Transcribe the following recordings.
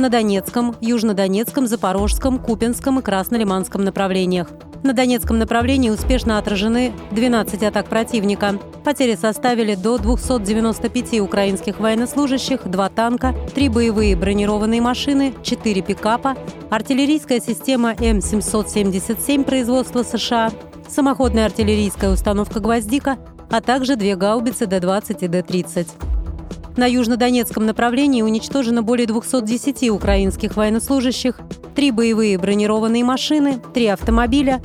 на Донецком, Южнодонецком, Запорожском, Купинском и Краснолиманском направлениях. На Донецком направлении успешно отражены 12 атак противника. Потери составили до 295 украинских военнослужащих, 2 танка, 3 боевые бронированные машины, 4 пикапа, артиллерийская система М777 производства США, самоходная артиллерийская установка «Гвоздика», а также две гаубицы Д-20 и Д-30. На южнодонецком направлении уничтожено более 210 украинских военнослужащих, три боевые бронированные машины, три автомобиля,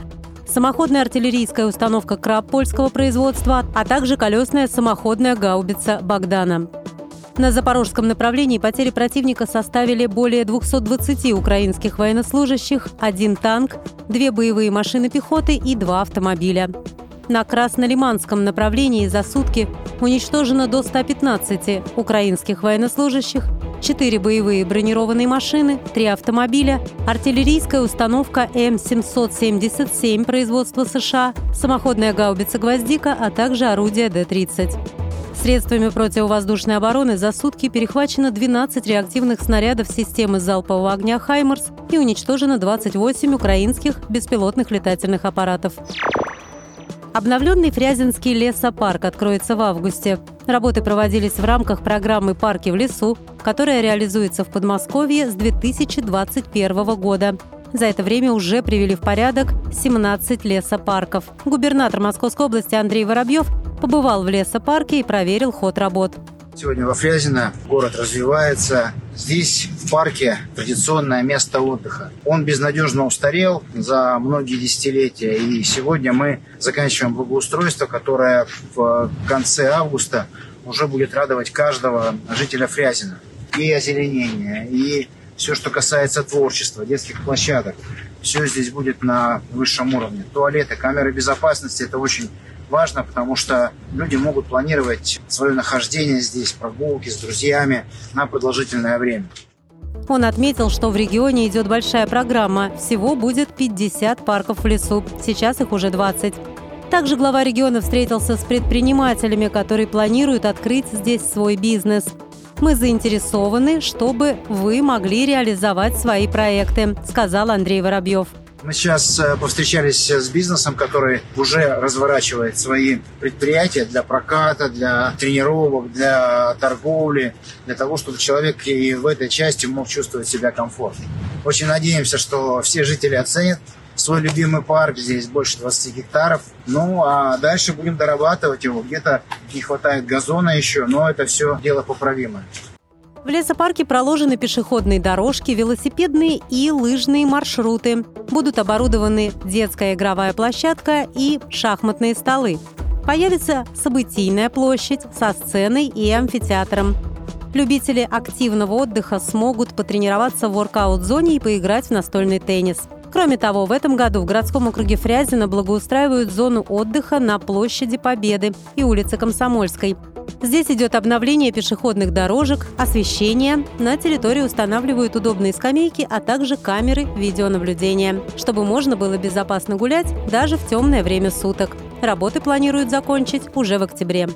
самоходная артиллерийская установка «Краб» польского производства, а также колесная самоходная гаубица «Богдана». На запорожском направлении потери противника составили более 220 украинских военнослужащих, один танк, две боевые машины пехоты и два автомобиля. На Краснолиманском направлении за сутки уничтожено до 115 украинских военнослужащих, 4 боевые бронированные машины, 3 автомобиля, артиллерийская установка М777 производства США, самоходная гаубица «Гвоздика», а также орудие Д-30. Средствами противовоздушной обороны за сутки перехвачено 12 реактивных снарядов системы залпового огня «Хаймерс» и уничтожено 28 украинских беспилотных летательных аппаратов. Обновленный Фрязинский лесопарк откроется в августе. Работы проводились в рамках программы «Парки в лесу», которая реализуется в Подмосковье с 2021 года. За это время уже привели в порядок 17 лесопарков. Губернатор Московской области Андрей Воробьев побывал в лесопарке и проверил ход работ. Сегодня во Фрязино город развивается. Здесь, в парке, традиционное место отдыха. Он безнадежно устарел за многие десятилетия. И сегодня мы заканчиваем благоустройство, которое в конце августа уже будет радовать каждого жителя Фрязина. И озеленение, и все, что касается творчества, детских площадок. Все здесь будет на высшем уровне. Туалеты, камеры безопасности – это очень важно, потому что люди могут планировать свое нахождение здесь, прогулки с друзьями на продолжительное время. Он отметил, что в регионе идет большая программа. Всего будет 50 парков в лесу. Сейчас их уже 20. Также глава региона встретился с предпринимателями, которые планируют открыть здесь свой бизнес. Мы заинтересованы, чтобы вы могли реализовать свои проекты, сказал Андрей Воробьев. Мы сейчас э, повстречались с бизнесом, который уже разворачивает свои предприятия для проката, для тренировок, для торговли, для того, чтобы человек и в этой части мог чувствовать себя комфортно. Очень надеемся, что все жители оценят свой любимый парк, здесь больше 20 гектаров. Ну, а дальше будем дорабатывать его. Где-то не хватает газона еще, но это все дело поправимое. В лесопарке проложены пешеходные дорожки, велосипедные и лыжные маршруты. Будут оборудованы детская игровая площадка и шахматные столы. Появится событийная площадь со сценой и амфитеатром. Любители активного отдыха смогут потренироваться в воркаут-зоне и поиграть в настольный теннис. Кроме того, в этом году в городском округе Фрязино благоустраивают зону отдыха на площади Победы и улице Комсомольской. Здесь идет обновление пешеходных дорожек, освещение. На территории устанавливают удобные скамейки, а также камеры видеонаблюдения, чтобы можно было безопасно гулять даже в темное время суток. Работы планируют закончить уже в октябре.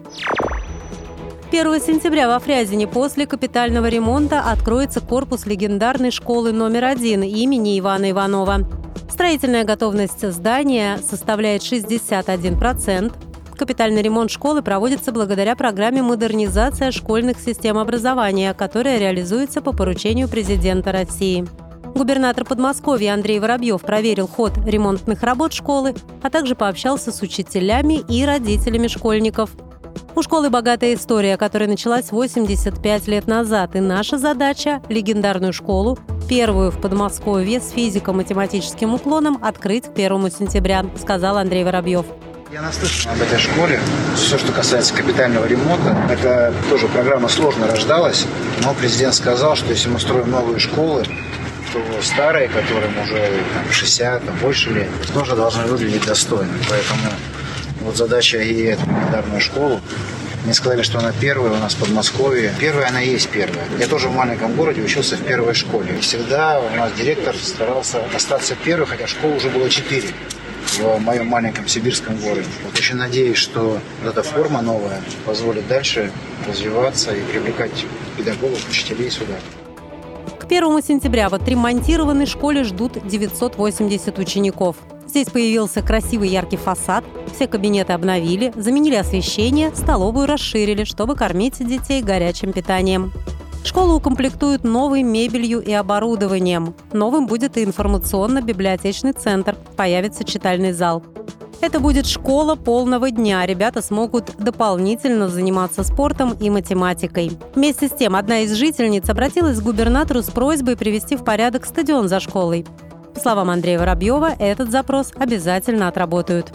1 сентября во Фрязине после капитального ремонта откроется корпус легендарной школы номер один имени Ивана Иванова. Строительная готовность здания составляет 61%. Капитальный ремонт школы проводится благодаря программе «Модернизация школьных систем образования», которая реализуется по поручению президента России. Губернатор Подмосковья Андрей Воробьев проверил ход ремонтных работ школы, а также пообщался с учителями и родителями школьников. У школы богатая история, которая началась 85 лет назад, и наша задача – легендарную школу, первую в Подмосковье с физико-математическим уклоном, открыть к 1 сентября, сказал Андрей Воробьев. Я наслышан об этой школе. Все, что касается капитального ремонта, это тоже программа сложно рождалась, но президент сказал, что если мы строим новые школы, то старые, которым уже там, 60, там, больше лет, тоже должны выглядеть достойно. Поэтому вот задача и эту гуманитарную школу мне сказали, что она первая у нас в Подмосковье. Первая она есть первая. Я тоже в маленьком городе учился в первой школе. И всегда у нас директор старался остаться первым, хотя школ уже было четыре в моем маленьком сибирском городе. Вот очень надеюсь, что эта форма новая позволит дальше развиваться и привлекать педагогов, учителей сюда. К 1 сентября в отремонтированной школе ждут 980 учеников. Здесь появился красивый яркий фасад, все кабинеты обновили, заменили освещение, столовую расширили, чтобы кормить детей горячим питанием. Школу укомплектуют новой мебелью и оборудованием. Новым будет и информационно-библиотечный центр, появится читальный зал. Это будет школа полного дня. Ребята смогут дополнительно заниматься спортом и математикой. Вместе с тем, одна из жительниц обратилась к губернатору с просьбой привести в порядок стадион за школой. По словам Андрея Воробьева, этот запрос обязательно отработают.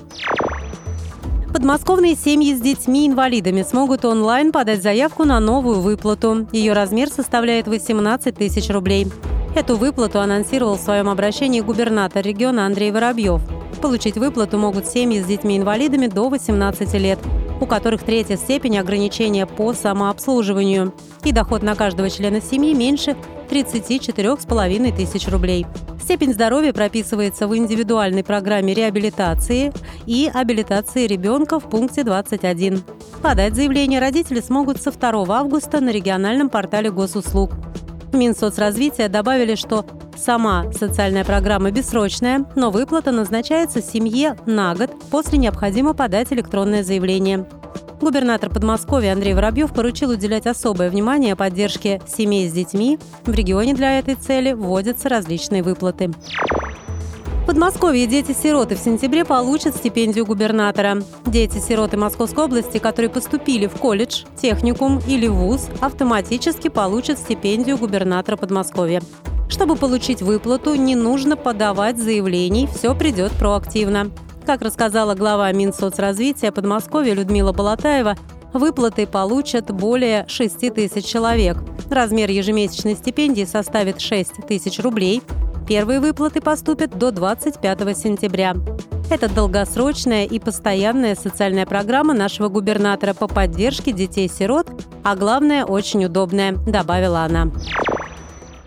Подмосковные семьи с детьми-инвалидами смогут онлайн подать заявку на новую выплату. Ее размер составляет 18 тысяч рублей. Эту выплату анонсировал в своем обращении губернатор региона Андрей Воробьев. Получить выплату могут семьи с детьми-инвалидами до 18 лет, у которых третья степень ограничения по самообслуживанию, и доход на каждого члена семьи меньше 34,5 тысяч рублей. Степень здоровья прописывается в индивидуальной программе реабилитации и абилитации ребенка в пункте 21. Подать заявление родители смогут со 2 августа на региональном портале госуслуг. В Минсоцразвития добавили, что сама социальная программа бессрочная, но выплата назначается семье на год, после необходимо подать электронное заявление. Губернатор Подмосковья Андрей Воробьев поручил уделять особое внимание поддержке семей с детьми. В регионе для этой цели вводятся различные выплаты. В Подмосковье дети-сироты в сентябре получат стипендию губернатора. Дети-сироты Московской области, которые поступили в колледж, техникум или вуз, автоматически получат стипендию губернатора Подмосковья. Чтобы получить выплату, не нужно подавать заявлений, все придет проактивно. Как рассказала глава Минсоцразвития Подмосковья Людмила Балатаева, выплаты получат более 6 тысяч человек. Размер ежемесячной стипендии составит 6 тысяч рублей. Первые выплаты поступят до 25 сентября. Это долгосрочная и постоянная социальная программа нашего губернатора по поддержке детей-сирот, а главное, очень удобная, добавила она.